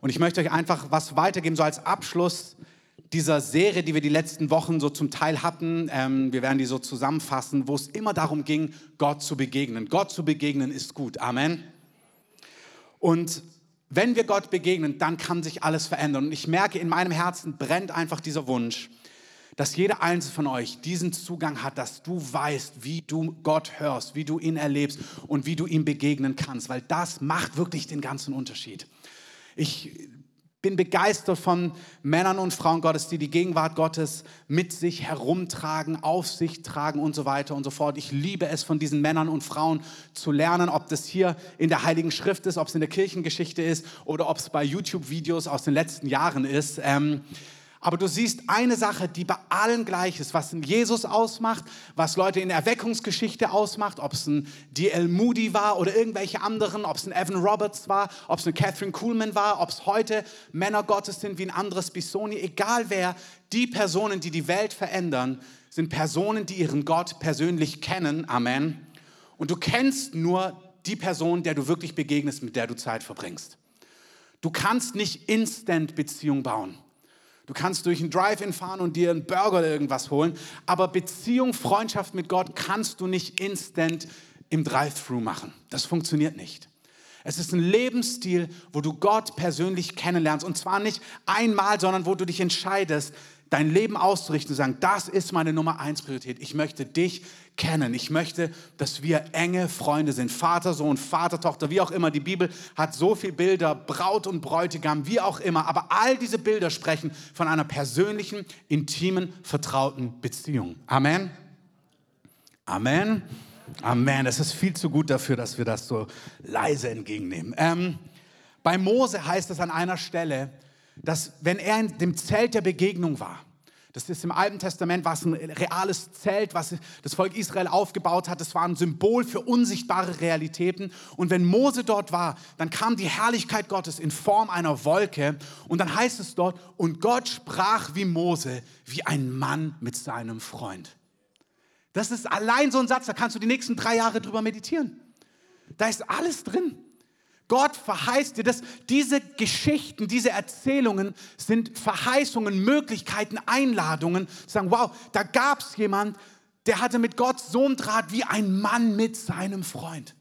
Und ich möchte euch einfach was weitergeben, so als Abschluss dieser Serie, die wir die letzten Wochen so zum Teil hatten. Ähm, wir werden die so zusammenfassen, wo es immer darum ging, Gott zu begegnen. Gott zu begegnen ist gut. Amen. Und wenn wir Gott begegnen, dann kann sich alles verändern. Und ich merke, in meinem Herzen brennt einfach dieser Wunsch, dass jeder einzelne von euch diesen Zugang hat, dass du weißt, wie du Gott hörst, wie du ihn erlebst und wie du ihm begegnen kannst, weil das macht wirklich den ganzen Unterschied. Ich bin begeistert von Männern und Frauen Gottes, die die Gegenwart Gottes mit sich herumtragen, auf sich tragen und so weiter und so fort. Ich liebe es, von diesen Männern und Frauen zu lernen, ob das hier in der Heiligen Schrift ist, ob es in der Kirchengeschichte ist oder ob es bei YouTube-Videos aus den letzten Jahren ist. Ähm, aber du siehst eine Sache, die bei allen gleich ist, was ein Jesus ausmacht, was Leute in der Erweckungsgeschichte ausmacht, ob es ein D.L. Moody war oder irgendwelche anderen, ob es ein Evan Roberts war, ob es eine Catherine Kuhlman war, ob es heute Männer Gottes sind wie ein anderes Bisoni, egal wer, die Personen, die die Welt verändern, sind Personen, die ihren Gott persönlich kennen. Amen. Und du kennst nur die Person, der du wirklich begegnest, mit der du Zeit verbringst. Du kannst nicht instant Beziehung bauen. Du kannst durch einen Drive-In fahren und dir einen Burger oder irgendwas holen, aber Beziehung, Freundschaft mit Gott kannst du nicht instant im Drive-Thru machen. Das funktioniert nicht. Es ist ein Lebensstil, wo du Gott persönlich kennenlernst und zwar nicht einmal, sondern wo du dich entscheidest, dein Leben auszurichten und sagen, das ist meine Nummer eins Priorität. Ich möchte dich kennen. Ich möchte, dass wir enge Freunde sind. Vater, Sohn, Vater, Tochter, wie auch immer. Die Bibel hat so viele Bilder, Braut und Bräutigam, wie auch immer. Aber all diese Bilder sprechen von einer persönlichen, intimen, vertrauten Beziehung. Amen. Amen. Amen. Es ist viel zu gut dafür, dass wir das so leise entgegennehmen. Ähm, bei Mose heißt es an einer Stelle, dass wenn er in dem Zelt der Begegnung war, das ist im Alten Testament, war es ein reales Zelt, was das Volk Israel aufgebaut hat. Das war ein Symbol für unsichtbare Realitäten. Und wenn Mose dort war, dann kam die Herrlichkeit Gottes in Form einer Wolke. Und dann heißt es dort, und Gott sprach wie Mose, wie ein Mann mit seinem Freund. Das ist allein so ein Satz, da kannst du die nächsten drei Jahre drüber meditieren. Da ist alles drin. Gott verheißt dir das. Diese Geschichten, diese Erzählungen sind Verheißungen, Möglichkeiten, Einladungen. Zu sagen, wow, da gab es jemand, der hatte mit Gott so einen Draht wie ein Mann mit seinem Freund.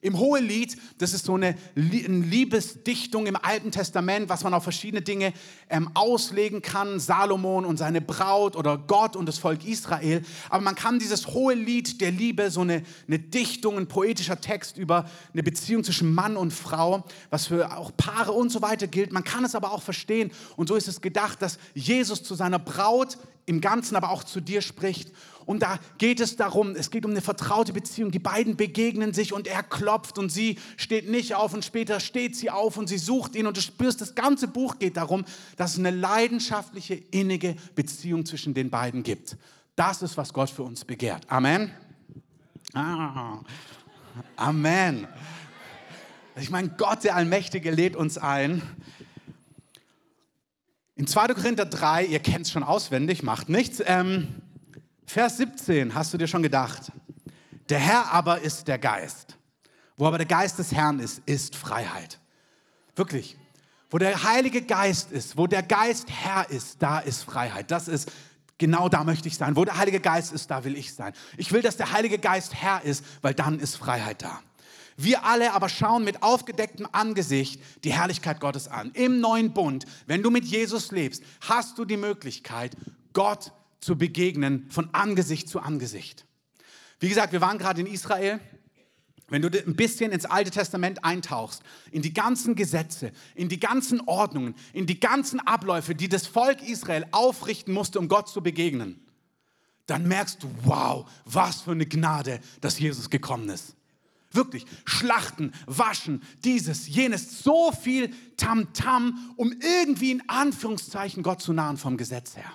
Im Hohelied, das ist so eine Liebesdichtung im Alten Testament, was man auf verschiedene Dinge ähm, auslegen kann, Salomon und seine Braut oder Gott und das Volk Israel. Aber man kann dieses Hohelied der Liebe, so eine, eine Dichtung, ein poetischer Text über eine Beziehung zwischen Mann und Frau, was für auch Paare und so weiter gilt. Man kann es aber auch verstehen. Und so ist es gedacht, dass Jesus zu seiner Braut im Ganzen aber auch zu dir spricht. Und da geht es darum, es geht um eine vertraute Beziehung. Die beiden begegnen sich und er klopft und sie steht nicht auf und später steht sie auf und sie sucht ihn und du spürst, das ganze Buch geht darum, dass es eine leidenschaftliche, innige Beziehung zwischen den beiden gibt. Das ist, was Gott für uns begehrt. Amen. Ah. Amen. Ich meine, Gott, der Allmächtige, lädt uns ein, in 2. Korinther 3, ihr kennt es schon auswendig, macht nichts. Ähm, Vers 17, hast du dir schon gedacht? Der Herr aber ist der Geist. Wo aber der Geist des Herrn ist, ist Freiheit. Wirklich. Wo der Heilige Geist ist, wo der Geist Herr ist, da ist Freiheit. Das ist genau da möchte ich sein. Wo der Heilige Geist ist, da will ich sein. Ich will, dass der Heilige Geist Herr ist, weil dann ist Freiheit da. Wir alle aber schauen mit aufgedecktem Angesicht die Herrlichkeit Gottes an. Im neuen Bund, wenn du mit Jesus lebst, hast du die Möglichkeit, Gott zu begegnen von Angesicht zu Angesicht. Wie gesagt, wir waren gerade in Israel. Wenn du ein bisschen ins Alte Testament eintauchst, in die ganzen Gesetze, in die ganzen Ordnungen, in die ganzen Abläufe, die das Volk Israel aufrichten musste, um Gott zu begegnen, dann merkst du, wow, was für eine Gnade, dass Jesus gekommen ist. Wirklich, Schlachten, Waschen, dieses, jenes, so viel Tamtam, -Tam, um irgendwie in Anführungszeichen Gott zu nahen vom Gesetz her.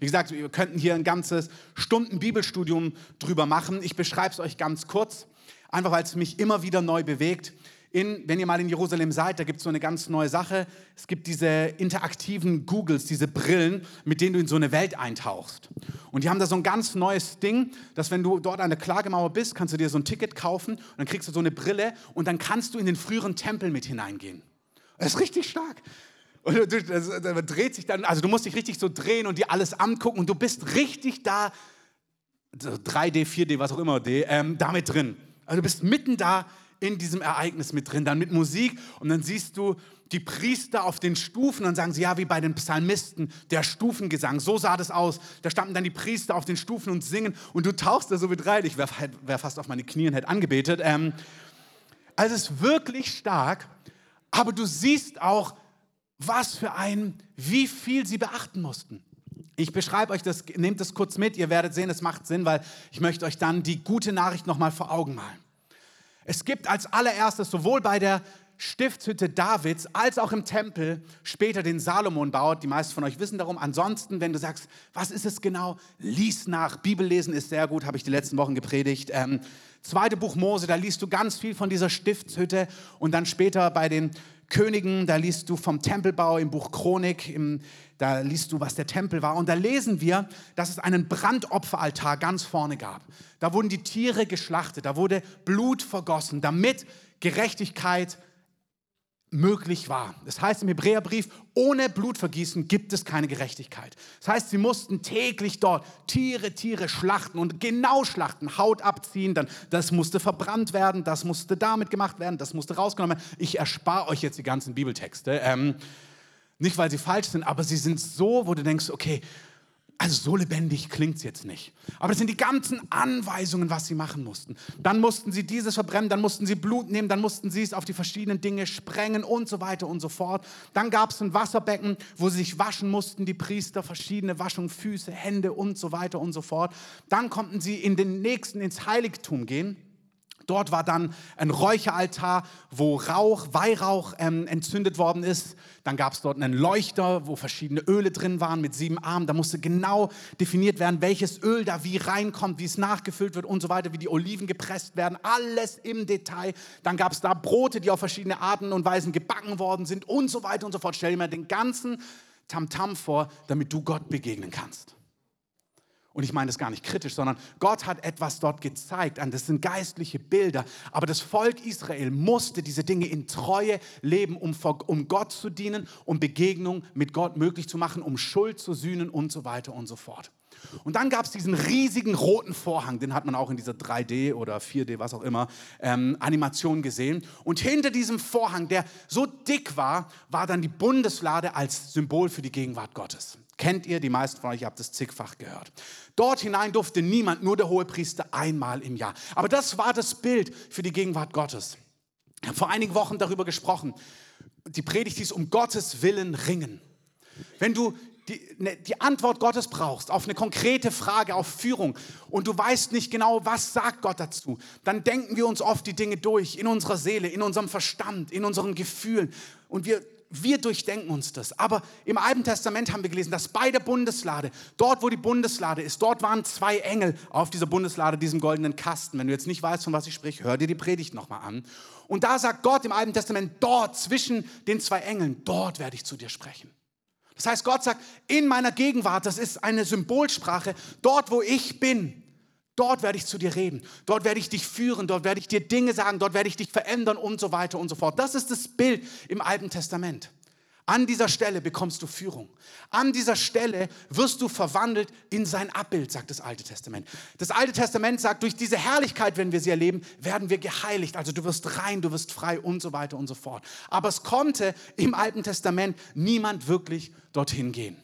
Wie gesagt, wir könnten hier ein ganzes Stunden Bibelstudium drüber machen. Ich beschreibe es euch ganz kurz, einfach weil es mich immer wieder neu bewegt in, wenn ihr mal in Jerusalem seid, da gibt es so eine ganz neue Sache. Es gibt diese interaktiven Googles, diese Brillen, mit denen du in so eine Welt eintauchst. Und die haben da so ein ganz neues Ding, dass wenn du dort an der Klagemauer bist, kannst du dir so ein Ticket kaufen und dann kriegst du so eine Brille und dann kannst du in den früheren Tempel mit hineingehen. Das ist richtig stark. Und du, das, das dreht sich dann, also du musst dich richtig so drehen und dir alles angucken und du bist richtig da, so 3D, 4D, was auch immer, D, ähm, damit drin. Also du bist mitten da in diesem Ereignis mit drin, dann mit Musik und dann siehst du die Priester auf den Stufen, dann sagen sie, ja, wie bei den Psalmisten, der Stufengesang, so sah das aus. Da standen dann die Priester auf den Stufen und singen und du tauchst da so mit rein. Ich wäre wär fast auf meine Knie und hätte angebetet. Ähm, also es ist wirklich stark, aber du siehst auch, was für ein, wie viel sie beachten mussten. Ich beschreibe euch das, nehmt das kurz mit, ihr werdet sehen, es macht Sinn, weil ich möchte euch dann die gute Nachricht nochmal vor Augen malen. Es gibt als allererstes sowohl bei der Stiftshütte Davids als auch im Tempel später den Salomon baut. Die meisten von euch wissen darum. Ansonsten, wenn du sagst, was ist es genau, lies nach. Bibellesen ist sehr gut, habe ich die letzten Wochen gepredigt. Ähm, zweite Buch Mose, da liest du ganz viel von dieser Stiftshütte und dann später bei den Königen, da liest du vom Tempelbau im Buch Chronik, im, da liest du, was der Tempel war. Und da lesen wir, dass es einen Brandopferaltar ganz vorne gab. Da wurden die Tiere geschlachtet, da wurde Blut vergossen, damit Gerechtigkeit möglich war. Das heißt im Hebräerbrief, ohne Blutvergießen gibt es keine Gerechtigkeit. Das heißt, sie mussten täglich dort Tiere, Tiere schlachten und genau schlachten, Haut abziehen, dann das musste verbrannt werden, das musste damit gemacht werden, das musste rausgenommen werden. Ich erspare euch jetzt die ganzen Bibeltexte. Ähm, nicht, weil sie falsch sind, aber sie sind so, wo du denkst, okay, also so lebendig klingt es jetzt nicht. Aber das sind die ganzen Anweisungen, was sie machen mussten. Dann mussten sie dieses verbrennen, dann mussten sie Blut nehmen, dann mussten sie es auf die verschiedenen Dinge sprengen und so weiter und so fort. Dann gab es ein Wasserbecken, wo sie sich waschen mussten, die Priester, verschiedene Waschungen, Füße, Hände und so weiter und so fort. Dann konnten sie in den nächsten ins Heiligtum gehen. Dort war dann ein Räucheraltar, wo Rauch, Weihrauch ähm, entzündet worden ist. Dann gab es dort einen Leuchter, wo verschiedene Öle drin waren mit sieben Armen. Da musste genau definiert werden, welches Öl da wie reinkommt, wie es nachgefüllt wird und so weiter, wie die Oliven gepresst werden. Alles im Detail. Dann gab es da Brote, die auf verschiedene Arten und Weisen gebacken worden sind und so weiter und so fort. Stell dir mal den ganzen Tamtam -Tam vor, damit du Gott begegnen kannst. Und ich meine das gar nicht kritisch, sondern Gott hat etwas dort gezeigt. Das sind geistliche Bilder. Aber das Volk Israel musste diese Dinge in Treue leben, um, um Gott zu dienen, um Begegnung mit Gott möglich zu machen, um Schuld zu sühnen und so weiter und so fort. Und dann gab es diesen riesigen roten Vorhang, den hat man auch in dieser 3D oder 4D, was auch immer, ähm, Animation gesehen. Und hinter diesem Vorhang, der so dick war, war dann die Bundeslade als Symbol für die Gegenwart Gottes. Kennt ihr, die meisten von euch habt es zigfach gehört. Dort hinein durfte niemand, nur der Hohepriester einmal im Jahr. Aber das war das Bild für die Gegenwart Gottes. Ich habe vor einigen Wochen darüber gesprochen. Die Predigt hieß um Gottes Willen ringen. Wenn du die, ne, die, Antwort Gottes brauchst auf eine konkrete Frage, auf Führung und du weißt nicht genau, was sagt Gott dazu, dann denken wir uns oft die Dinge durch in unserer Seele, in unserem Verstand, in unseren Gefühlen und wir wir durchdenken uns das. Aber im Alten Testament haben wir gelesen, dass bei der Bundeslade, dort wo die Bundeslade ist, dort waren zwei Engel auf dieser Bundeslade, diesem goldenen Kasten. Wenn du jetzt nicht weißt, von was ich spreche, hör dir die Predigt nochmal an. Und da sagt Gott im Alten Testament, dort zwischen den zwei Engeln, dort werde ich zu dir sprechen. Das heißt, Gott sagt, in meiner Gegenwart, das ist eine Symbolsprache, dort wo ich bin, Dort werde ich zu dir reden. Dort werde ich dich führen. Dort werde ich dir Dinge sagen. Dort werde ich dich verändern und so weiter und so fort. Das ist das Bild im Alten Testament. An dieser Stelle bekommst du Führung. An dieser Stelle wirst du verwandelt in sein Abbild, sagt das Alte Testament. Das Alte Testament sagt, durch diese Herrlichkeit, wenn wir sie erleben, werden wir geheiligt. Also du wirst rein, du wirst frei und so weiter und so fort. Aber es konnte im Alten Testament niemand wirklich dorthin gehen.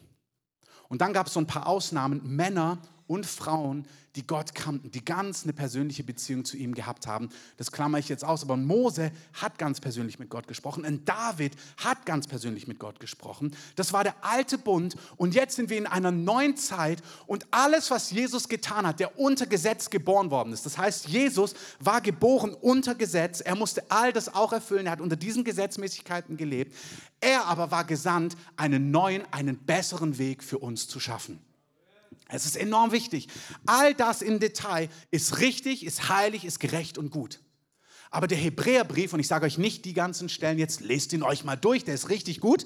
Und dann gab es so ein paar Ausnahmen, Männer und Frauen, die Gott kannten, die ganz eine persönliche Beziehung zu ihm gehabt haben. Das klammer ich jetzt aus, aber Mose hat ganz persönlich mit Gott gesprochen und David hat ganz persönlich mit Gott gesprochen. Das war der alte Bund und jetzt sind wir in einer neuen Zeit und alles, was Jesus getan hat, der unter Gesetz geboren worden ist. Das heißt, Jesus war geboren unter Gesetz, er musste all das auch erfüllen, er hat unter diesen Gesetzmäßigkeiten gelebt. Er aber war gesandt, einen neuen, einen besseren Weg für uns zu schaffen. Es ist enorm wichtig. All das im Detail ist richtig, ist heilig, ist gerecht und gut. Aber der Hebräerbrief, und ich sage euch nicht die ganzen Stellen jetzt, lest ihn euch mal durch, der ist richtig gut.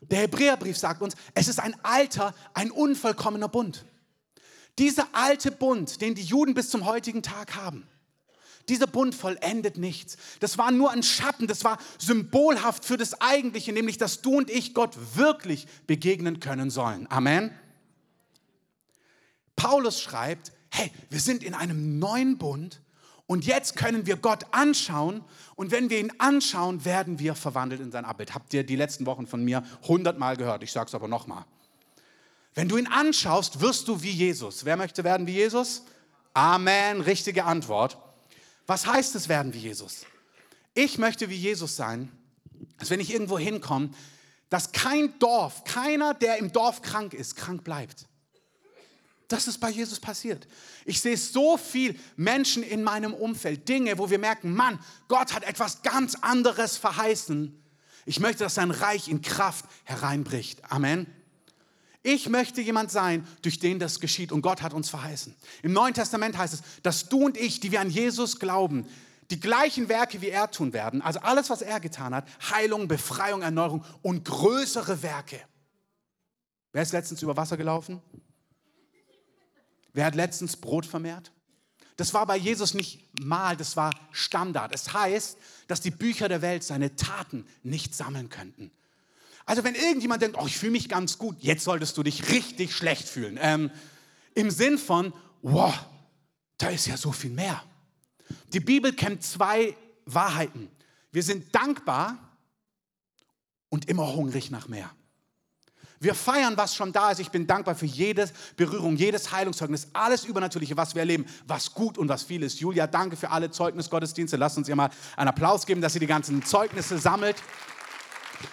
Der Hebräerbrief sagt uns, es ist ein alter, ein unvollkommener Bund. Dieser alte Bund, den die Juden bis zum heutigen Tag haben, Dieser Bund vollendet nichts. Das war nur ein Schatten, das war symbolhaft für das Eigentliche, nämlich dass du und ich Gott wirklich begegnen können sollen. Amen. Paulus schreibt, hey, wir sind in einem neuen Bund und jetzt können wir Gott anschauen und wenn wir ihn anschauen, werden wir verwandelt in sein Abbild. Habt ihr die letzten Wochen von mir hundertmal gehört, ich sage es aber nochmal. Wenn du ihn anschaust, wirst du wie Jesus. Wer möchte werden wie Jesus? Amen, richtige Antwort. Was heißt es werden wie Jesus? Ich möchte wie Jesus sein, dass wenn ich irgendwo hinkomme, dass kein Dorf, keiner, der im Dorf krank ist, krank bleibt. Das ist bei Jesus passiert. Ich sehe so viel Menschen in meinem Umfeld, Dinge, wo wir merken, Mann, Gott hat etwas ganz anderes verheißen. Ich möchte, dass sein Reich in Kraft hereinbricht. Amen. Ich möchte jemand sein, durch den das geschieht und Gott hat uns verheißen. Im Neuen Testament heißt es, dass du und ich, die wir an Jesus glauben, die gleichen Werke wie er tun werden, also alles, was er getan hat, Heilung, Befreiung, Erneuerung und größere Werke. Wer ist letztens über Wasser gelaufen? Wer hat letztens Brot vermehrt? Das war bei Jesus nicht mal, das war Standard. Es heißt, dass die Bücher der Welt seine Taten nicht sammeln könnten. Also wenn irgendjemand denkt, oh, ich fühle mich ganz gut, jetzt solltest du dich richtig schlecht fühlen. Ähm, Im Sinn von, wow, da ist ja so viel mehr. Die Bibel kennt zwei Wahrheiten. Wir sind dankbar und immer hungrig nach mehr. Wir feiern, was schon da ist. Ich bin dankbar für jede Berührung, jedes Heilungszeugnis, alles Übernatürliche, was wir erleben, was gut und was viel ist. Julia, danke für alle Zeugnisgottesdienste. Lasst uns ihr mal einen Applaus geben, dass sie die ganzen Zeugnisse sammelt.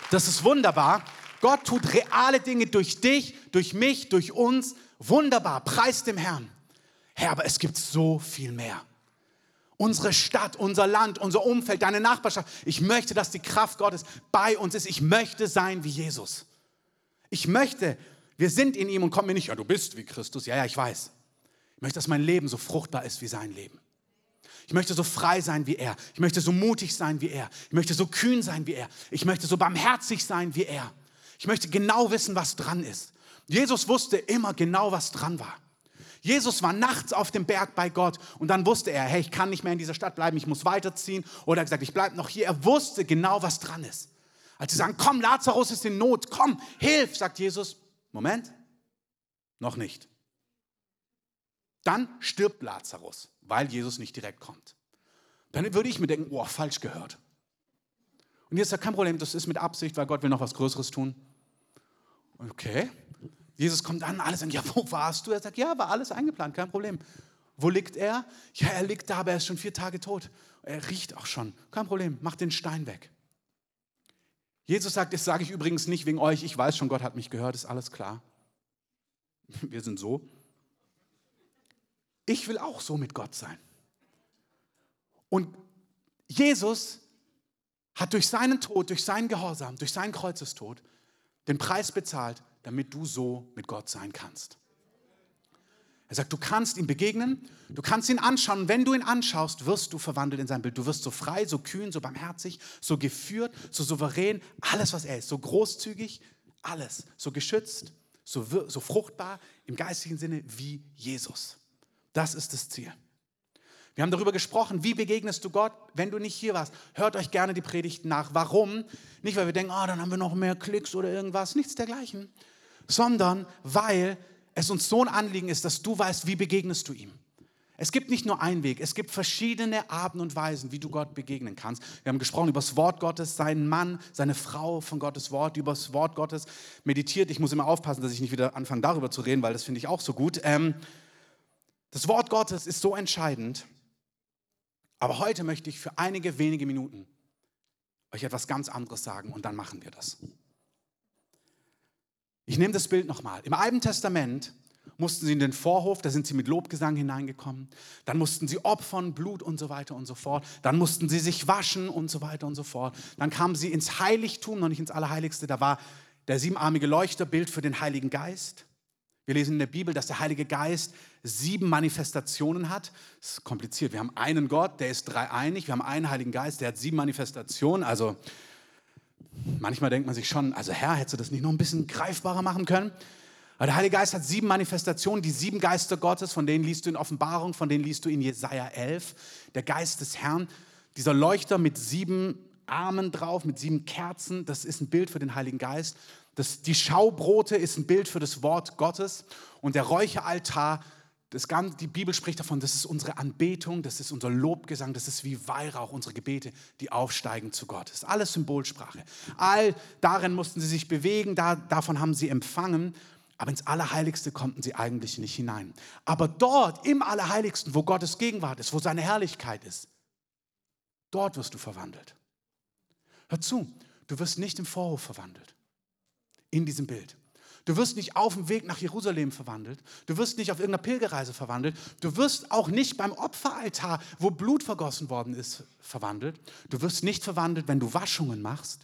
Das ist wunderbar. Gott tut reale Dinge durch dich, durch mich, durch uns. Wunderbar. Preis dem Herrn. Herr, aber es gibt so viel mehr. Unsere Stadt, unser Land, unser Umfeld, deine Nachbarschaft. Ich möchte, dass die Kraft Gottes bei uns ist. Ich möchte sein wie Jesus. Ich möchte, wir sind in ihm und kommen mir nicht, ja, du bist wie Christus. Ja, ja, ich weiß. Ich möchte, dass mein Leben so fruchtbar ist wie sein Leben. Ich möchte so frei sein wie er. Ich möchte so mutig sein wie er. Ich möchte so kühn sein wie er. Ich möchte so barmherzig sein wie er. Ich möchte genau wissen, was dran ist. Jesus wusste immer genau, was dran war. Jesus war nachts auf dem Berg bei Gott und dann wusste er, hey, ich kann nicht mehr in dieser Stadt bleiben, ich muss weiterziehen. Oder er hat gesagt, ich bleibe noch hier. Er wusste genau, was dran ist. Als sie sagen, komm, Lazarus ist in Not, komm, hilf, sagt Jesus, Moment, noch nicht. Dann stirbt Lazarus, weil Jesus nicht direkt kommt. Dann würde ich mir denken, oh, falsch gehört. Und jetzt ist ja kein Problem, das ist mit Absicht, weil Gott will noch was Größeres tun. Okay. Jesus kommt an, alle sagen, ja, wo warst du? Er sagt, ja, war alles eingeplant, kein Problem. Wo liegt er? Ja, er liegt da, aber er ist schon vier Tage tot. Er riecht auch schon. Kein Problem, mach den Stein weg. Jesus sagt, das sage ich übrigens nicht wegen euch, ich weiß schon, Gott hat mich gehört, ist alles klar. Wir sind so. Ich will auch so mit Gott sein. Und Jesus hat durch seinen Tod, durch seinen Gehorsam, durch seinen Kreuzestod den Preis bezahlt, damit du so mit Gott sein kannst. Er sagt, du kannst ihm begegnen, du kannst ihn anschauen. Und wenn du ihn anschaust, wirst du verwandelt in sein Bild. Du wirst so frei, so kühn, so barmherzig, so geführt, so souverän, alles, was er ist, so großzügig, alles, so geschützt, so, so fruchtbar im geistigen Sinne wie Jesus. Das ist das Ziel. Wir haben darüber gesprochen, wie begegnest du Gott, wenn du nicht hier warst. Hört euch gerne die Predigten nach. Warum? Nicht, weil wir denken, oh, dann haben wir noch mehr Klicks oder irgendwas, nichts dergleichen, sondern weil es uns so ein Anliegen ist, dass du weißt, wie begegnest du ihm. Es gibt nicht nur einen Weg, es gibt verschiedene Arten und Weisen, wie du Gott begegnen kannst. Wir haben gesprochen über das Wort Gottes, seinen Mann, seine Frau von Gottes Wort, über das Wort Gottes meditiert. Ich muss immer aufpassen, dass ich nicht wieder anfange, darüber zu reden, weil das finde ich auch so gut. Ähm, das Wort Gottes ist so entscheidend, aber heute möchte ich für einige wenige Minuten euch etwas ganz anderes sagen und dann machen wir das. Ich nehme das Bild nochmal. Im Alten Testament mussten sie in den Vorhof, da sind sie mit Lobgesang hineingekommen. Dann mussten sie opfern, Blut und so weiter und so fort. Dann mussten sie sich waschen und so weiter und so fort. Dann kamen sie ins Heiligtum, noch nicht ins Allerheiligste. Da war der siebenarmige Leuchter Bild für den Heiligen Geist. Wir lesen in der Bibel, dass der Heilige Geist sieben Manifestationen hat. Das ist kompliziert. Wir haben einen Gott, der ist dreieinig. Wir haben einen Heiligen Geist, der hat sieben Manifestationen. Also Manchmal denkt man sich schon, also Herr, hättest du das nicht noch ein bisschen greifbarer machen können? Aber der Heilige Geist hat sieben Manifestationen, die sieben Geister Gottes, von denen liest du in Offenbarung, von denen liest du in Jesaja 11. Der Geist des Herrn, dieser Leuchter mit sieben Armen drauf, mit sieben Kerzen, das ist ein Bild für den Heiligen Geist. Das, die Schaubrote ist ein Bild für das Wort Gottes. Und der Räucheraltar, das Ganze, die Bibel spricht davon, das ist unsere Anbetung, das ist unser Lobgesang, das ist wie Weihrauch, unsere Gebete, die aufsteigen zu Gott. Das ist alles Symbolsprache. All darin mussten sie sich bewegen, da, davon haben sie empfangen. Aber ins Allerheiligste konnten sie eigentlich nicht hinein. Aber dort im Allerheiligsten, wo Gottes Gegenwart ist, wo seine Herrlichkeit ist, dort wirst du verwandelt. Hör zu, du wirst nicht im Vorhof verwandelt, in diesem Bild. Du wirst nicht auf dem Weg nach Jerusalem verwandelt. Du wirst nicht auf irgendeiner Pilgerreise verwandelt. Du wirst auch nicht beim Opferaltar, wo Blut vergossen worden ist, verwandelt. Du wirst nicht verwandelt, wenn du Waschungen machst.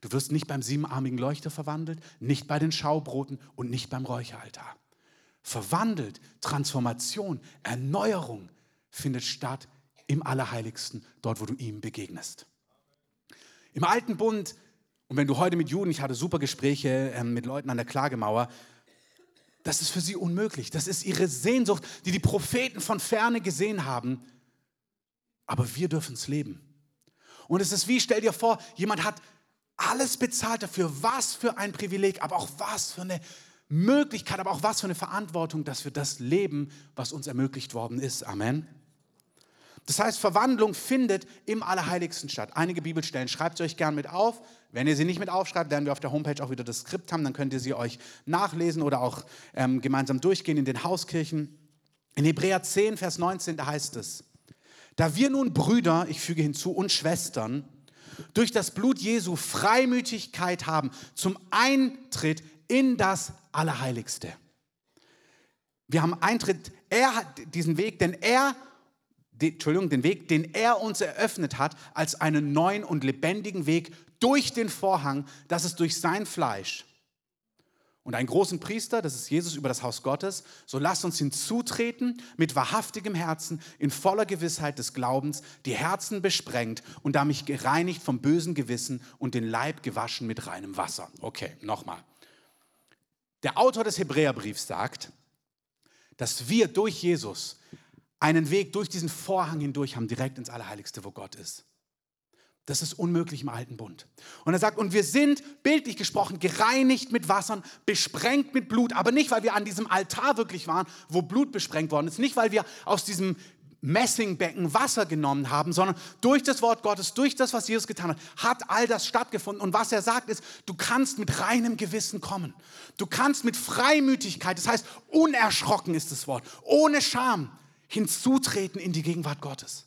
Du wirst nicht beim siebenarmigen Leuchter verwandelt, nicht bei den Schaubroten und nicht beim Räucheraltar. Verwandelt, Transformation, Erneuerung findet statt im Allerheiligsten, dort, wo du ihm begegnest. Im Alten Bund, und wenn du heute mit Juden, ich hatte super Gespräche ähm, mit Leuten an der Klagemauer, das ist für sie unmöglich. Das ist ihre Sehnsucht, die die Propheten von ferne gesehen haben. Aber wir dürfen es leben. Und es ist wie, stell dir vor, jemand hat alles bezahlt dafür. Was für ein Privileg, aber auch was für eine Möglichkeit, aber auch was für eine Verantwortung, dass wir das leben, was uns ermöglicht worden ist. Amen. Das heißt, Verwandlung findet im Allerheiligsten statt. Einige Bibelstellen schreibt sie euch gern mit auf. Wenn ihr sie nicht mit aufschreibt, werden wir auf der Homepage auch wieder das Skript haben, dann könnt ihr sie euch nachlesen oder auch ähm, gemeinsam durchgehen in den Hauskirchen. In Hebräer 10, Vers 19, da heißt es, da wir nun Brüder, ich füge hinzu, und Schwestern, durch das Blut Jesu Freimütigkeit haben zum Eintritt in das Allerheiligste. Wir haben Eintritt, er hat diesen Weg, denn er, die, Entschuldigung, den Weg, den er uns eröffnet hat, als einen neuen und lebendigen Weg durch den Vorhang, das ist durch sein Fleisch und einen großen Priester, das ist Jesus über das Haus Gottes, so lasst uns hinzutreten mit wahrhaftigem Herzen, in voller Gewissheit des Glaubens, die Herzen besprengt und damit gereinigt vom bösen Gewissen und den Leib gewaschen mit reinem Wasser. Okay, nochmal. Der Autor des Hebräerbriefs sagt, dass wir durch Jesus einen Weg durch diesen Vorhang hindurch haben, direkt ins Allerheiligste, wo Gott ist. Das ist unmöglich im alten Bund. Und er sagt, und wir sind, bildlich gesprochen, gereinigt mit Wassern, besprengt mit Blut, aber nicht, weil wir an diesem Altar wirklich waren, wo Blut besprengt worden ist, nicht, weil wir aus diesem Messingbecken Wasser genommen haben, sondern durch das Wort Gottes, durch das, was Jesus getan hat, hat all das stattgefunden. Und was er sagt ist, du kannst mit reinem Gewissen kommen. Du kannst mit Freimütigkeit, das heißt unerschrocken ist das Wort, ohne Scham hinzutreten in die Gegenwart Gottes.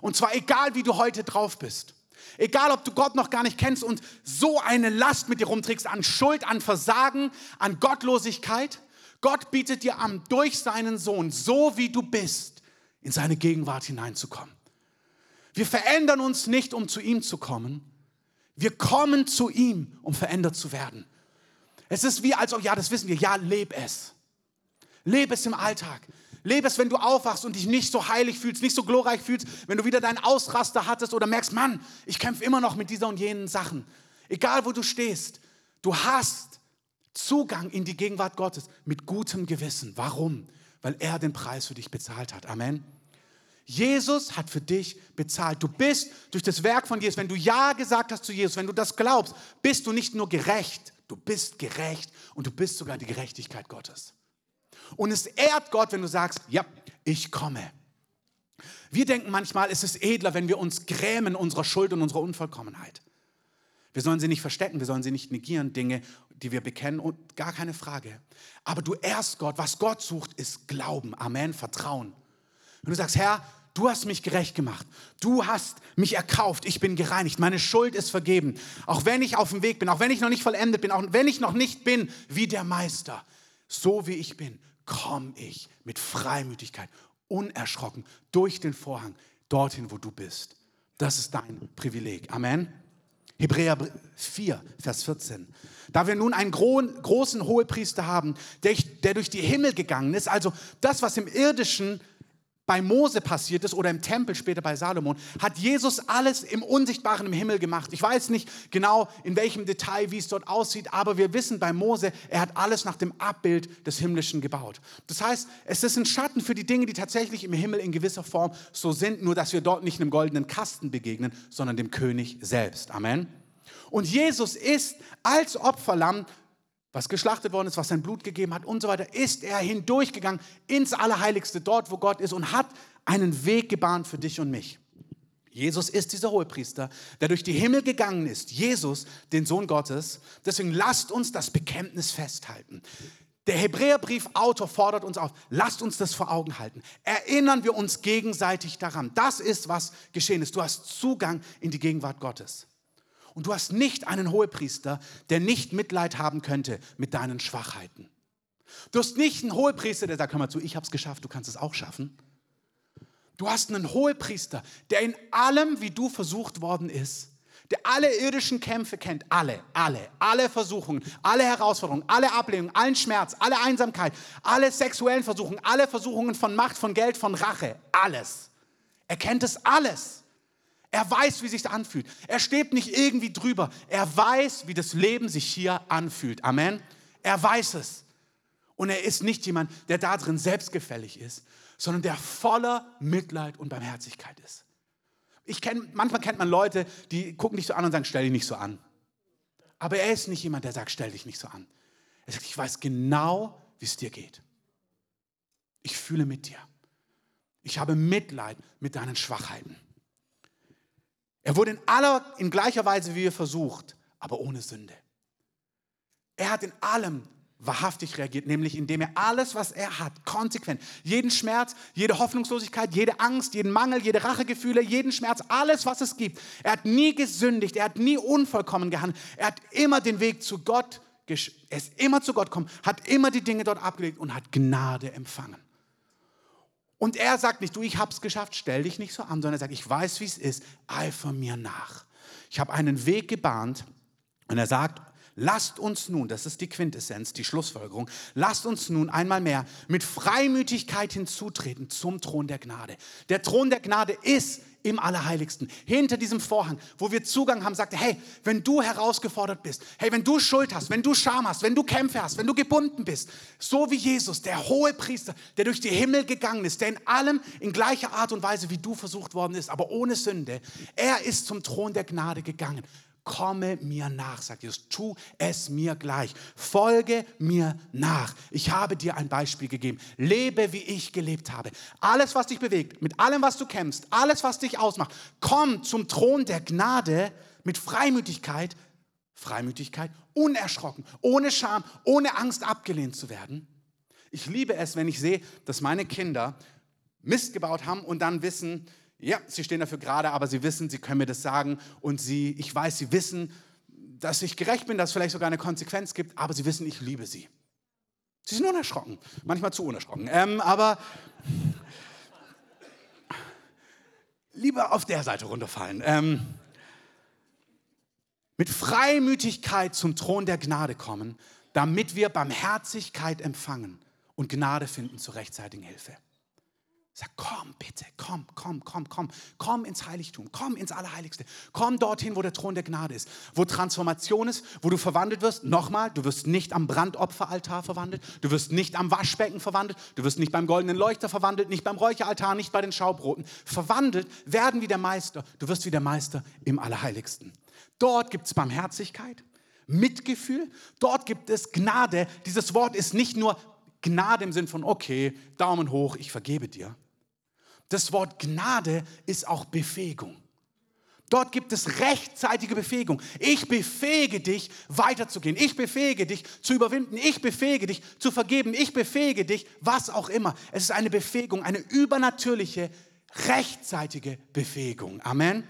Und zwar egal, wie du heute drauf bist. Egal, ob du Gott noch gar nicht kennst und so eine Last mit dir rumträgst an Schuld, an Versagen, an Gottlosigkeit. Gott bietet dir an, durch seinen Sohn, so wie du bist, in seine Gegenwart hineinzukommen. Wir verändern uns nicht, um zu ihm zu kommen. Wir kommen zu ihm, um verändert zu werden. Es ist wie, als ob, ja, das wissen wir, ja, leb es. Lebe es im Alltag. Lebe es, wenn du aufwachst und dich nicht so heilig fühlst, nicht so glorreich fühlst, wenn du wieder deinen Ausraster hattest oder merkst, Mann, ich kämpfe immer noch mit dieser und jenen Sachen. Egal, wo du stehst, du hast Zugang in die Gegenwart Gottes mit gutem Gewissen. Warum? Weil er den Preis für dich bezahlt hat. Amen. Jesus hat für dich bezahlt. Du bist durch das Werk von Jesus, wenn du Ja gesagt hast zu Jesus, wenn du das glaubst, bist du nicht nur gerecht, du bist gerecht und du bist sogar die Gerechtigkeit Gottes. Und es ehrt Gott, wenn du sagst, ja, ich komme. Wir denken manchmal, es ist edler, wenn wir uns grämen unserer Schuld und unserer Unvollkommenheit. Wir sollen sie nicht verstecken, wir sollen sie nicht negieren, Dinge, die wir bekennen und gar keine Frage. Aber du ehrst Gott, was Gott sucht, ist Glauben, Amen, Vertrauen. Wenn du sagst, Herr, du hast mich gerecht gemacht, du hast mich erkauft, ich bin gereinigt, meine Schuld ist vergeben, auch wenn ich auf dem Weg bin, auch wenn ich noch nicht vollendet bin, auch wenn ich noch nicht bin wie der Meister, so wie ich bin, komme ich mit Freimütigkeit, unerschrocken durch den Vorhang dorthin, wo du bist. Das ist dein Privileg. Amen. Hebräer 4, Vers 14. Da wir nun einen großen Hohepriester haben, der, der durch die Himmel gegangen ist, also das, was im irdischen bei Mose passiert ist oder im Tempel später bei Salomon, hat Jesus alles im Unsichtbaren im Himmel gemacht. Ich weiß nicht genau in welchem Detail, wie es dort aussieht, aber wir wissen bei Mose, er hat alles nach dem Abbild des Himmlischen gebaut. Das heißt, es ist ein Schatten für die Dinge, die tatsächlich im Himmel in gewisser Form so sind, nur dass wir dort nicht einem goldenen Kasten begegnen, sondern dem König selbst. Amen. Und Jesus ist als Opferlamm was geschlachtet worden ist, was sein Blut gegeben hat und so weiter, ist er hindurchgegangen ins Allerheiligste, dort, wo Gott ist und hat einen Weg gebahnt für dich und mich. Jesus ist dieser Hohepriester, der durch die Himmel gegangen ist. Jesus, den Sohn Gottes. Deswegen lasst uns das Bekenntnis festhalten. Der Hebräerbrief-Autor fordert uns auf, lasst uns das vor Augen halten. Erinnern wir uns gegenseitig daran. Das ist, was geschehen ist. Du hast Zugang in die Gegenwart Gottes. Und du hast nicht einen Hohepriester, der nicht Mitleid haben könnte mit deinen Schwachheiten. Du hast nicht einen Hohepriester, der sagt, hör mal zu, ich habe es geschafft, du kannst es auch schaffen. Du hast einen Hohepriester, der in allem, wie du versucht worden ist, der alle irdischen Kämpfe kennt, alle, alle, alle Versuchungen, alle Herausforderungen, alle Ablehnungen, allen Schmerz, alle Einsamkeit, alle sexuellen Versuchungen, alle Versuchungen von Macht, von Geld, von Rache, alles. Er kennt es alles. Er weiß, wie sich anfühlt. Er steht nicht irgendwie drüber. Er weiß, wie das Leben sich hier anfühlt. Amen. Er weiß es. Und er ist nicht jemand, der da drin selbstgefällig ist, sondern der voller Mitleid und Barmherzigkeit ist. Ich kenn, manchmal kennt man Leute, die gucken dich so an und sagen, stell dich nicht so an. Aber er ist nicht jemand, der sagt, stell dich nicht so an. Er sagt, ich weiß genau, wie es dir geht. Ich fühle mit dir. Ich habe Mitleid mit deinen Schwachheiten. Er wurde in aller, in gleicher Weise wie wir versucht, aber ohne Sünde. Er hat in allem wahrhaftig reagiert, nämlich indem er alles, was er hat, konsequent, jeden Schmerz, jede Hoffnungslosigkeit, jede Angst, jeden Mangel, jede Rachegefühle, jeden Schmerz, alles, was es gibt. Er hat nie gesündigt, er hat nie unvollkommen gehandelt, er hat immer den Weg zu Gott, er ist immer zu Gott gekommen, hat immer die Dinge dort abgelegt und hat Gnade empfangen. Und er sagt nicht, du, ich hab's geschafft, stell dich nicht so an, sondern er sagt, ich weiß, wie es ist, eifer mir nach. Ich habe einen Weg gebahnt und er sagt, lasst uns nun, das ist die Quintessenz, die Schlussfolgerung, lasst uns nun einmal mehr mit Freimütigkeit hinzutreten zum Thron der Gnade. Der Thron der Gnade ist im Allerheiligsten, hinter diesem Vorhang, wo wir Zugang haben, sagt er, hey, wenn du herausgefordert bist, hey, wenn du Schuld hast, wenn du Scham hast, wenn du Kämpfe hast, wenn du gebunden bist, so wie Jesus, der hohe Priester, der durch die Himmel gegangen ist, der in allem in gleicher Art und Weise wie du versucht worden ist, aber ohne Sünde, er ist zum Thron der Gnade gegangen komme mir nach, sagt Jesus, tu es mir gleich, folge mir nach. Ich habe dir ein Beispiel gegeben, lebe wie ich gelebt habe. Alles, was dich bewegt, mit allem, was du kämpfst, alles, was dich ausmacht, komm zum Thron der Gnade mit Freimütigkeit, Freimütigkeit, unerschrocken, ohne Scham, ohne Angst abgelehnt zu werden. Ich liebe es, wenn ich sehe, dass meine Kinder Mist gebaut haben und dann wissen, ja, sie stehen dafür gerade, aber sie wissen, sie können mir das sagen und sie, ich weiß, sie wissen, dass ich gerecht bin, dass es vielleicht sogar eine Konsequenz gibt, aber sie wissen, ich liebe sie. Sie sind unerschrocken, manchmal zu unerschrocken, ähm, aber lieber auf der Seite runterfallen. Ähm, mit Freimütigkeit zum Thron der Gnade kommen, damit wir Barmherzigkeit empfangen und Gnade finden zur rechtzeitigen Hilfe. Sag, komm bitte, komm, komm, komm, komm, komm ins Heiligtum, komm ins Allerheiligste, komm dorthin, wo der Thron der Gnade ist, wo Transformation ist, wo du verwandelt wirst. Nochmal, du wirst nicht am Brandopferaltar verwandelt, du wirst nicht am Waschbecken verwandelt, du wirst nicht beim goldenen Leuchter verwandelt, nicht beim Räucheraltar, nicht bei den Schaubroten. Verwandelt werden wie der Meister, du wirst wie der Meister im Allerheiligsten. Dort gibt es Barmherzigkeit, Mitgefühl, dort gibt es Gnade. Dieses Wort ist nicht nur Gnade im Sinn von, okay, Daumen hoch, ich vergebe dir das Wort Gnade ist auch Befähigung. Dort gibt es rechtzeitige Befähigung. Ich befähige dich, weiterzugehen. Ich befähige dich, zu überwinden. Ich befähige dich, zu vergeben. Ich befähige dich, was auch immer. Es ist eine Befähigung, eine übernatürliche, rechtzeitige Befähigung. Amen.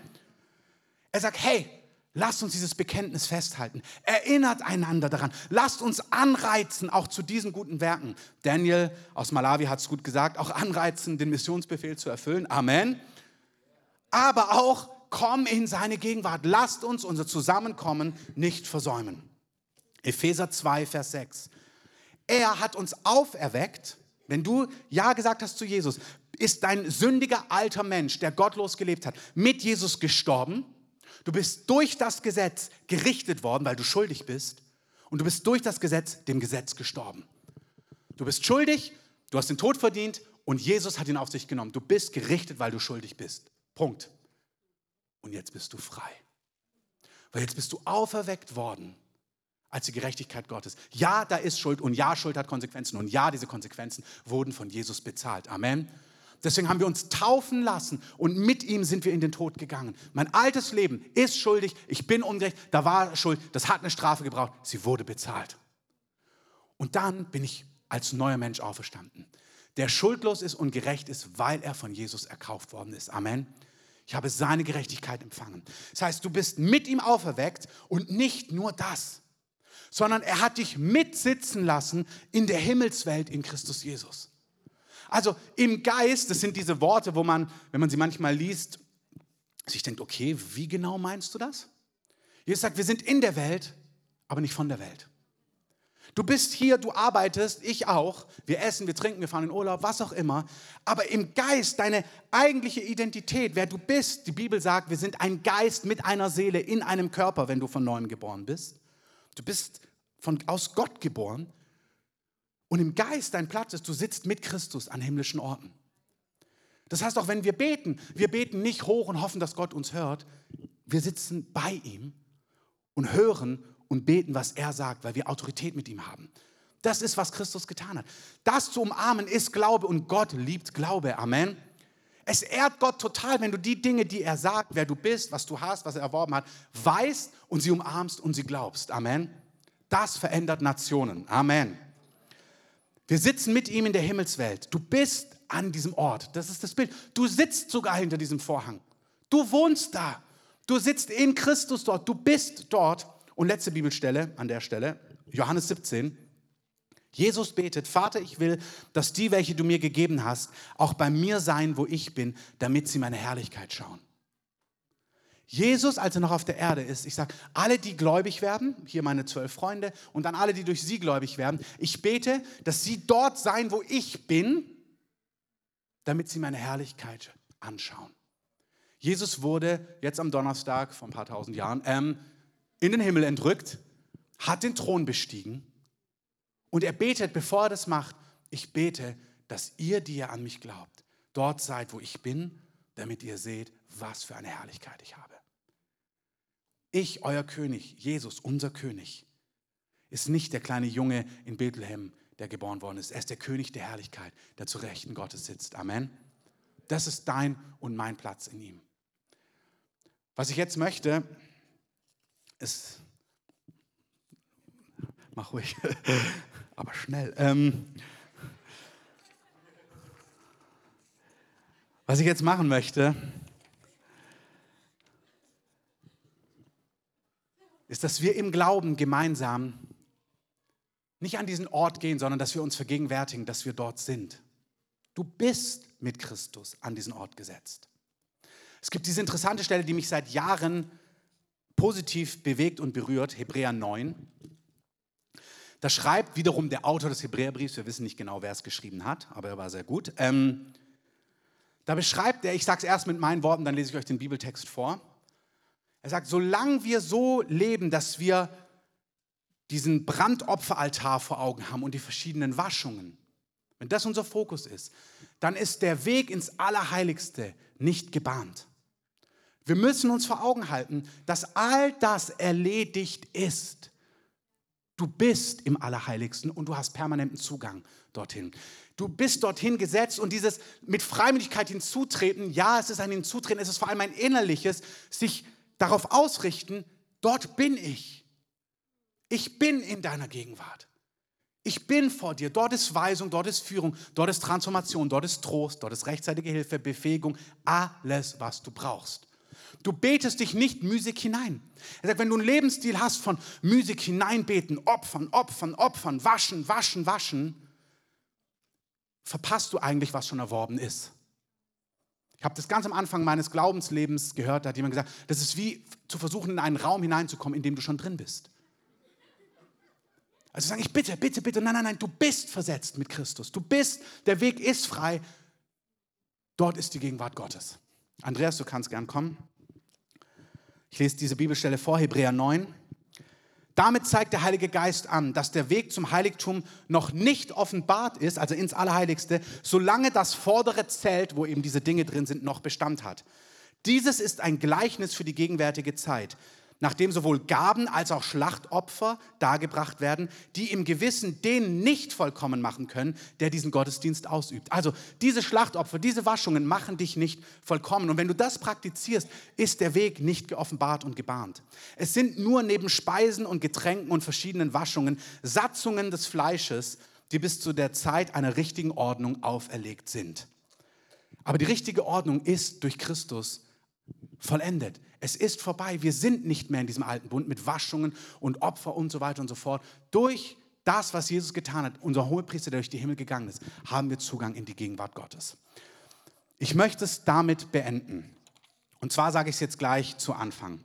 Er sagt, hey, Lasst uns dieses Bekenntnis festhalten. Erinnert einander daran. Lasst uns anreizen, auch zu diesen guten Werken. Daniel aus Malawi hat es gut gesagt, auch anreizen, den Missionsbefehl zu erfüllen. Amen. Aber auch komm in seine Gegenwart. Lasst uns unser Zusammenkommen nicht versäumen. Epheser 2, Vers 6. Er hat uns auferweckt. Wenn du Ja gesagt hast zu Jesus, ist dein sündiger alter Mensch, der gottlos gelebt hat, mit Jesus gestorben. Du bist durch das Gesetz gerichtet worden, weil du schuldig bist. Und du bist durch das Gesetz dem Gesetz gestorben. Du bist schuldig, du hast den Tod verdient und Jesus hat ihn auf sich genommen. Du bist gerichtet, weil du schuldig bist. Punkt. Und jetzt bist du frei. Weil jetzt bist du auferweckt worden als die Gerechtigkeit Gottes. Ja, da ist Schuld und ja, Schuld hat Konsequenzen und ja, diese Konsequenzen wurden von Jesus bezahlt. Amen. Deswegen haben wir uns taufen lassen und mit ihm sind wir in den Tod gegangen. Mein altes Leben ist schuldig, ich bin ungerecht, da war Schuld, das hat eine Strafe gebraucht, sie wurde bezahlt. Und dann bin ich als neuer Mensch auferstanden, der schuldlos ist und gerecht ist, weil er von Jesus erkauft worden ist. Amen. Ich habe seine Gerechtigkeit empfangen. Das heißt, du bist mit ihm auferweckt und nicht nur das sondern er hat dich mitsitzen lassen in der Himmelswelt in Christus Jesus. Also im Geist, das sind diese Worte, wo man, wenn man sie manchmal liest, sich denkt, okay, wie genau meinst du das? Jesus sagt, wir sind in der Welt, aber nicht von der Welt. Du bist hier, du arbeitest, ich auch. Wir essen, wir trinken, wir fahren in Urlaub, was auch immer. Aber im Geist, deine eigentliche Identität, wer du bist, die Bibel sagt, wir sind ein Geist mit einer Seele in einem Körper, wenn du von neuem geboren bist. Du bist von, aus Gott geboren und im Geist dein Platz ist, du sitzt mit Christus an himmlischen Orten. Das heißt auch, wenn wir beten, wir beten nicht hoch und hoffen, dass Gott uns hört. Wir sitzen bei ihm und hören und beten, was er sagt, weil wir Autorität mit ihm haben. Das ist, was Christus getan hat. Das zu umarmen ist Glaube und Gott liebt Glaube. Amen. Es ehrt Gott total, wenn du die Dinge, die er sagt, wer du bist, was du hast, was er erworben hat, weißt und sie umarmst und sie glaubst. Amen. Das verändert Nationen. Amen. Wir sitzen mit ihm in der Himmelswelt. Du bist an diesem Ort. Das ist das Bild. Du sitzt sogar hinter diesem Vorhang. Du wohnst da. Du sitzt in Christus dort. Du bist dort. Und letzte Bibelstelle an der Stelle, Johannes 17. Jesus betet, Vater, ich will, dass die, welche du mir gegeben hast, auch bei mir sein, wo ich bin, damit sie meine Herrlichkeit schauen. Jesus, als er noch auf der Erde ist, ich sage, alle, die gläubig werden, hier meine zwölf Freunde, und dann alle, die durch sie gläubig werden, ich bete, dass sie dort sein, wo ich bin, damit sie meine Herrlichkeit anschauen. Jesus wurde jetzt am Donnerstag vor ein paar tausend Jahren ähm, in den Himmel entrückt, hat den Thron bestiegen und er betet, bevor er das macht, ich bete, dass ihr, die ihr an mich glaubt, dort seid, wo ich bin, damit ihr seht, was für eine Herrlichkeit ich habe. Ich, euer König, Jesus, unser König, ist nicht der kleine Junge in Bethlehem, der geboren worden ist. Er ist der König der Herrlichkeit, der zu Rechten Gottes sitzt. Amen. Das ist dein und mein Platz in ihm. Was ich jetzt möchte, ist, mach ruhig, aber schnell. Ähm, was ich jetzt machen möchte, ist, dass wir im Glauben gemeinsam nicht an diesen Ort gehen, sondern dass wir uns vergegenwärtigen, dass wir dort sind. Du bist mit Christus an diesen Ort gesetzt. Es gibt diese interessante Stelle, die mich seit Jahren positiv bewegt und berührt, Hebräer 9. Da schreibt wiederum der Autor des Hebräerbriefs, wir wissen nicht genau, wer es geschrieben hat, aber er war sehr gut. Ähm, da beschreibt er, ich sage es erst mit meinen Worten, dann lese ich euch den Bibeltext vor. Er sagt, solange wir so leben, dass wir diesen Brandopferaltar vor Augen haben und die verschiedenen Waschungen, wenn das unser Fokus ist, dann ist der Weg ins Allerheiligste nicht gebahnt. Wir müssen uns vor Augen halten, dass all das erledigt ist. Du bist im Allerheiligsten und du hast permanenten Zugang dorthin. Du bist dorthin gesetzt und dieses mit Freimütigkeit hinzutreten, ja, es ist ein Hinzutreten, es ist vor allem ein innerliches, sich darauf ausrichten, dort bin ich. Ich bin in deiner Gegenwart. Ich bin vor dir. Dort ist Weisung, dort ist Führung, dort ist Transformation, dort ist Trost, dort ist rechtzeitige Hilfe, Befähigung, alles, was du brauchst. Du betest dich nicht müßig hinein. Er sagt, wenn du einen Lebensstil hast von müßig hineinbeten, Opfern, Opfern, Opfern, waschen, waschen, waschen, verpasst du eigentlich, was schon erworben ist. Ich habe das ganz am Anfang meines Glaubenslebens gehört, da hat jemand gesagt, das ist wie zu versuchen, in einen Raum hineinzukommen, in dem du schon drin bist. Also sage ich, bitte, bitte, bitte, nein, nein, nein, du bist versetzt mit Christus. Du bist, der Weg ist frei. Dort ist die Gegenwart Gottes. Andreas, du kannst gern kommen. Ich lese diese Bibelstelle vor, Hebräer 9. Damit zeigt der Heilige Geist an, dass der Weg zum Heiligtum noch nicht offenbart ist, also ins Allerheiligste, solange das vordere Zelt, wo eben diese Dinge drin sind, noch Bestand hat. Dieses ist ein Gleichnis für die gegenwärtige Zeit nachdem sowohl Gaben als auch Schlachtopfer dargebracht werden, die im Gewissen den nicht vollkommen machen können, der diesen Gottesdienst ausübt. Also diese Schlachtopfer, diese Waschungen machen dich nicht vollkommen. Und wenn du das praktizierst, ist der Weg nicht geoffenbart und gebahnt. Es sind nur neben Speisen und Getränken und verschiedenen Waschungen Satzungen des Fleisches, die bis zu der Zeit einer richtigen Ordnung auferlegt sind. Aber die richtige Ordnung ist durch Christus vollendet. Es ist vorbei. Wir sind nicht mehr in diesem alten Bund mit Waschungen und Opfer und so weiter und so fort. Durch das, was Jesus getan hat, unser Hohepriester, der durch die Himmel gegangen ist, haben wir Zugang in die Gegenwart Gottes. Ich möchte es damit beenden. Und zwar sage ich es jetzt gleich zu Anfang.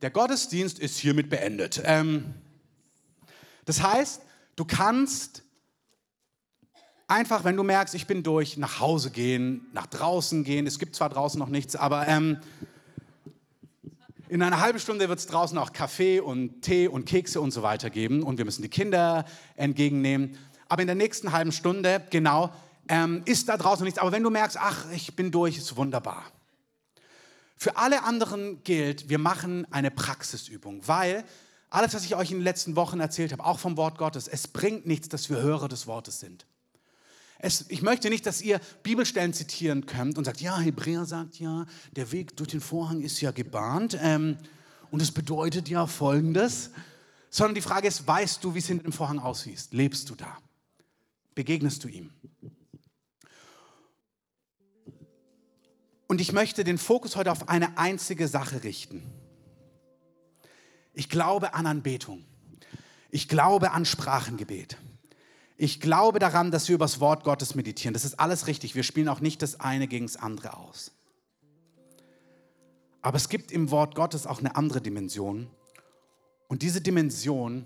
Der Gottesdienst ist hiermit beendet. Ähm, das heißt, du kannst einfach, wenn du merkst, ich bin durch, nach Hause gehen, nach draußen gehen. Es gibt zwar draußen noch nichts, aber ähm, in einer halben Stunde wird es draußen auch Kaffee und Tee und Kekse und so weiter geben und wir müssen die Kinder entgegennehmen. Aber in der nächsten halben Stunde, genau, ähm, ist da draußen nichts. Aber wenn du merkst, ach, ich bin durch, ist wunderbar. Für alle anderen gilt, wir machen eine Praxisübung, weil alles, was ich euch in den letzten Wochen erzählt habe, auch vom Wort Gottes, es bringt nichts, dass wir Hörer des Wortes sind. Es, ich möchte nicht, dass ihr Bibelstellen zitieren könnt und sagt, ja, Hebräer sagt ja, der Weg durch den Vorhang ist ja gebahnt ähm, und es bedeutet ja Folgendes, sondern die Frage ist, weißt du, wie es hinter dem Vorhang aussieht? Lebst du da? Begegnest du ihm? Und ich möchte den Fokus heute auf eine einzige Sache richten. Ich glaube an Anbetung. Ich glaube an Sprachengebet. Ich glaube daran, dass wir über das Wort Gottes meditieren. Das ist alles richtig. Wir spielen auch nicht das eine gegen das andere aus. Aber es gibt im Wort Gottes auch eine andere Dimension. Und diese Dimension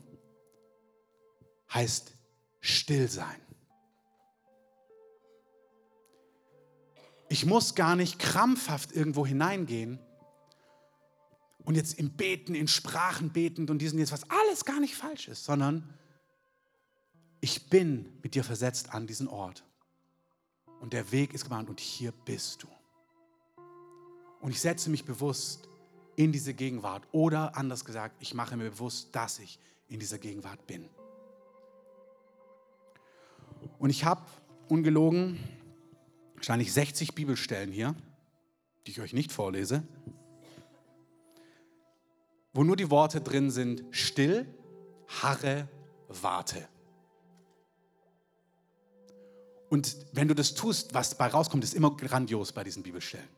heißt Stillsein. Ich muss gar nicht krampfhaft irgendwo hineingehen und jetzt im Beten, in Sprachen betend und diesen jetzt, was alles gar nicht falsch ist, sondern ich bin mit dir versetzt an diesen Ort. Und der Weg ist gebahnt und hier bist du. Und ich setze mich bewusst in diese Gegenwart. Oder anders gesagt, ich mache mir bewusst, dass ich in dieser Gegenwart bin. Und ich habe ungelogen wahrscheinlich 60 Bibelstellen hier, die ich euch nicht vorlese, wo nur die Worte drin sind, still, harre, warte. Und wenn du das tust, was dabei rauskommt, ist immer grandios bei diesen Bibelstellen.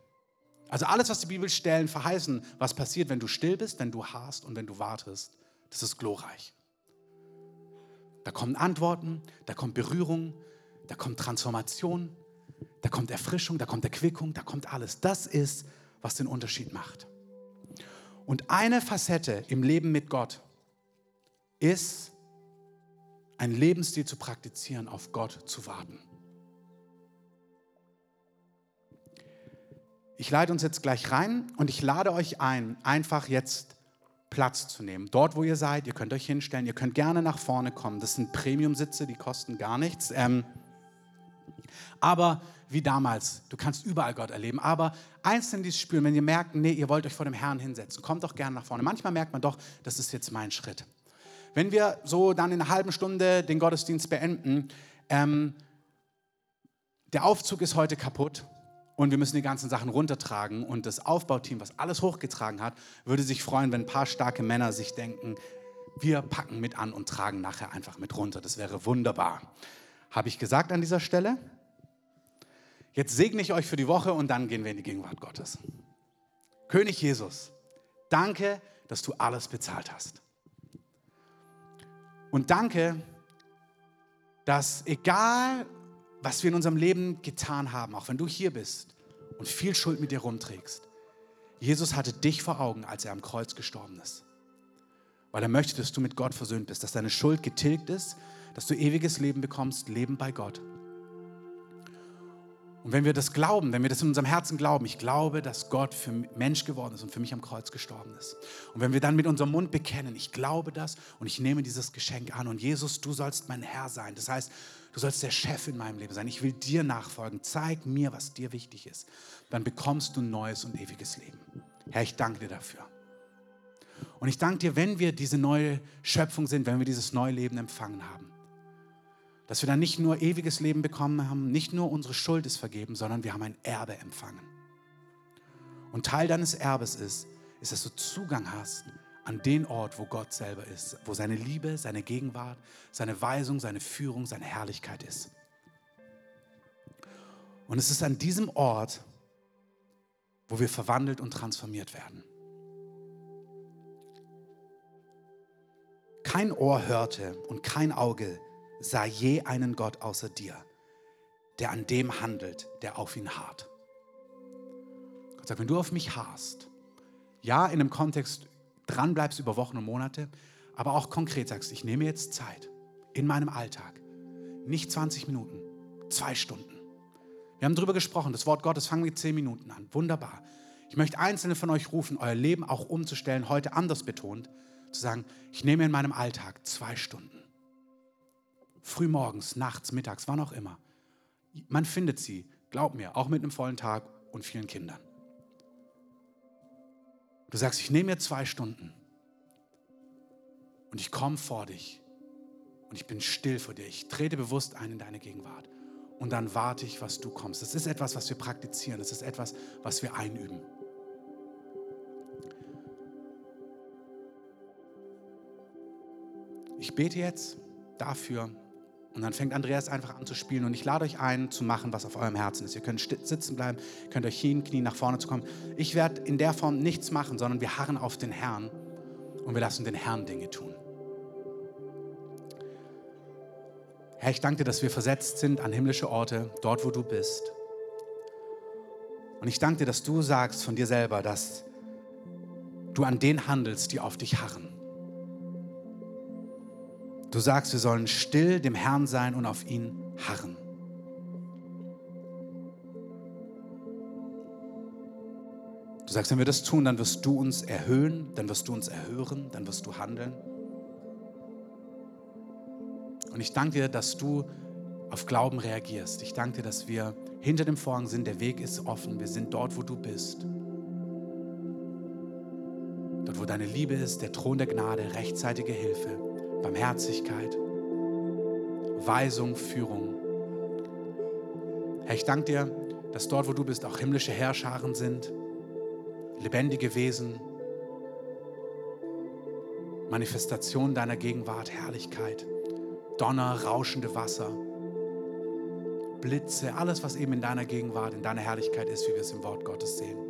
Also alles, was die Bibelstellen verheißen, was passiert, wenn du still bist, wenn du hast und wenn du wartest, das ist glorreich. Da kommen Antworten, da kommt Berührung, da kommt Transformation, da kommt Erfrischung, da kommt Erquickung, da kommt alles. Das ist, was den Unterschied macht. Und eine Facette im Leben mit Gott ist, ein Lebensstil zu praktizieren, auf Gott zu warten. Ich leite uns jetzt gleich rein und ich lade euch ein, einfach jetzt Platz zu nehmen. Dort, wo ihr seid, ihr könnt euch hinstellen, ihr könnt gerne nach vorne kommen. Das sind Premium-Sitze, die kosten gar nichts. Ähm, aber wie damals, du kannst überall Gott erleben. Aber einzeln dieses spüren, wenn ihr merkt, nee, ihr wollt euch vor dem Herrn hinsetzen, kommt doch gerne nach vorne. Manchmal merkt man doch, das ist jetzt mein Schritt. Wenn wir so dann in einer halben Stunde den Gottesdienst beenden, ähm, der Aufzug ist heute kaputt und wir müssen die ganzen Sachen runtertragen. Und das Aufbauteam, was alles hochgetragen hat, würde sich freuen, wenn ein paar starke Männer sich denken, wir packen mit an und tragen nachher einfach mit runter. Das wäre wunderbar. Habe ich gesagt an dieser Stelle? Jetzt segne ich euch für die Woche und dann gehen wir in die Gegenwart Gottes. König Jesus, danke, dass du alles bezahlt hast. Und danke, dass egal was wir in unserem Leben getan haben, auch wenn du hier bist und viel Schuld mit dir rumträgst. Jesus hatte dich vor Augen, als er am Kreuz gestorben ist. Weil er möchte, dass du mit Gott versöhnt bist, dass deine Schuld getilgt ist, dass du ewiges Leben bekommst, Leben bei Gott. Und wenn wir das glauben, wenn wir das in unserem Herzen glauben, ich glaube, dass Gott für Mensch geworden ist und für mich am Kreuz gestorben ist. Und wenn wir dann mit unserem Mund bekennen, ich glaube das und ich nehme dieses Geschenk an und Jesus, du sollst mein Herr sein. Das heißt, du sollst der Chef in meinem Leben sein. Ich will dir nachfolgen. Zeig mir, was dir wichtig ist. Dann bekommst du ein neues und ewiges Leben. Herr, ich danke dir dafür. Und ich danke dir, wenn wir diese neue Schöpfung sind, wenn wir dieses neue Leben empfangen haben dass wir dann nicht nur ewiges Leben bekommen haben, nicht nur unsere Schuld ist vergeben, sondern wir haben ein Erbe empfangen. Und Teil deines Erbes ist, ist, dass du Zugang hast an den Ort, wo Gott selber ist, wo seine Liebe, seine Gegenwart, seine Weisung, seine Führung, seine Herrlichkeit ist. Und es ist an diesem Ort, wo wir verwandelt und transformiert werden. Kein Ohr hörte und kein Auge sah je einen Gott außer dir, der an dem handelt, der auf ihn harrt. Gott sagt, wenn du auf mich harrst, ja, in einem Kontext dran bleibst über Wochen und Monate, aber auch konkret sagst, ich nehme jetzt Zeit in meinem Alltag, nicht 20 Minuten, zwei Stunden. Wir haben darüber gesprochen, das Wort Gottes fangen wir zehn Minuten an. Wunderbar. Ich möchte einzelne von euch rufen, euer Leben auch umzustellen, heute anders betont, zu sagen, ich nehme in meinem Alltag zwei Stunden. Frühmorgens, nachts, mittags, wann auch immer. Man findet sie, glaub mir, auch mit einem vollen Tag und vielen Kindern. Du sagst, ich nehme mir zwei Stunden und ich komme vor dich und ich bin still vor dir. Ich trete bewusst ein in deine Gegenwart und dann warte ich, was du kommst. Das ist etwas, was wir praktizieren. Das ist etwas, was wir einüben. Ich bete jetzt dafür, und dann fängt Andreas einfach an zu spielen und ich lade euch ein, zu machen, was auf eurem Herzen ist. Ihr könnt sitzen bleiben, könnt euch hinknien, nach vorne zu kommen. Ich werde in der Form nichts machen, sondern wir harren auf den Herrn und wir lassen den Herrn Dinge tun. Herr, ich danke dir, dass wir versetzt sind an himmlische Orte, dort, wo du bist. Und ich danke dir, dass du sagst von dir selber, dass du an denen handelst, die auf dich harren. Du sagst, wir sollen still dem Herrn sein und auf ihn harren. Du sagst, wenn wir das tun, dann wirst du uns erhöhen, dann wirst du uns erhören, dann wirst du handeln. Und ich danke dir, dass du auf Glauben reagierst. Ich danke dir, dass wir hinter dem Vorhang sind, der Weg ist offen, wir sind dort, wo du bist. Dort, wo deine Liebe ist, der Thron der Gnade, rechtzeitige Hilfe. Barmherzigkeit, Weisung, Führung. Herr, ich danke dir, dass dort, wo du bist, auch himmlische Herrscharen sind, lebendige Wesen, Manifestation deiner Gegenwart, Herrlichkeit, Donner, rauschende Wasser, Blitze, alles, was eben in deiner Gegenwart, in deiner Herrlichkeit ist, wie wir es im Wort Gottes sehen.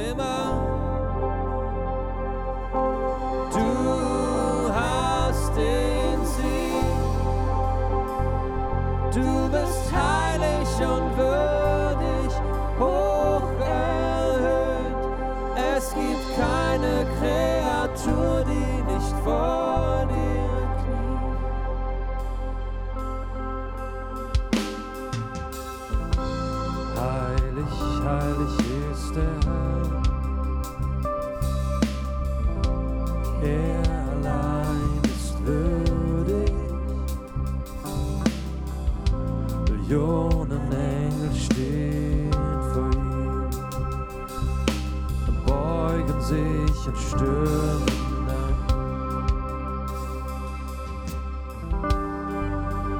Stundenlang.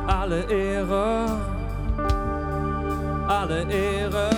Alle Ehre, alle Ehre.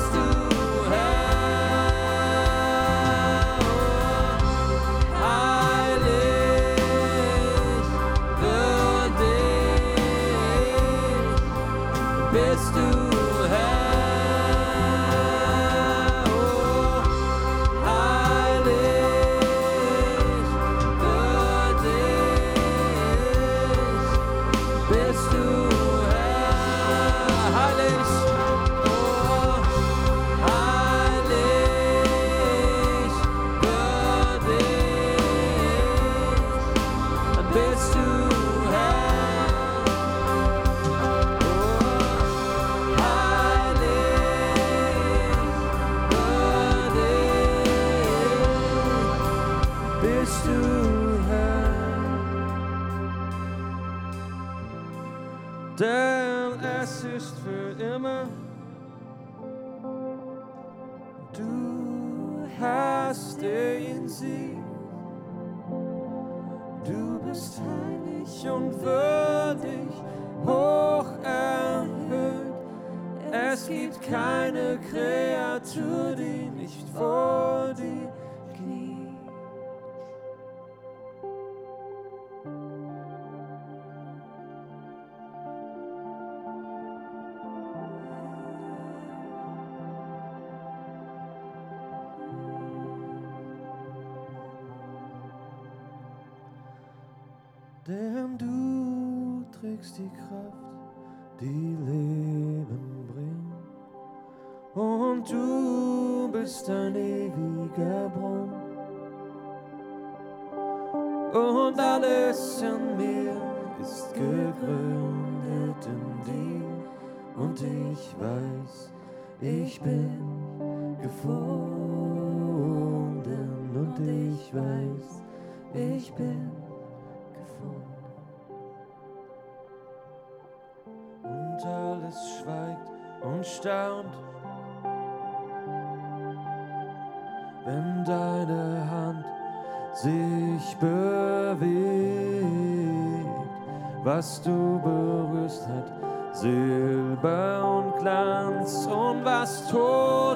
still trägst die Kraft, die Leben bringt. Und du bist ein ewiger Brunnen. Und alles in mir ist gegründet in dir. Und ich weiß, ich bin gefunden. Und ich weiß, ich bin erstaunt, wenn deine Hand sich bewegt, was du berührst hat Silber und Glanz und was tot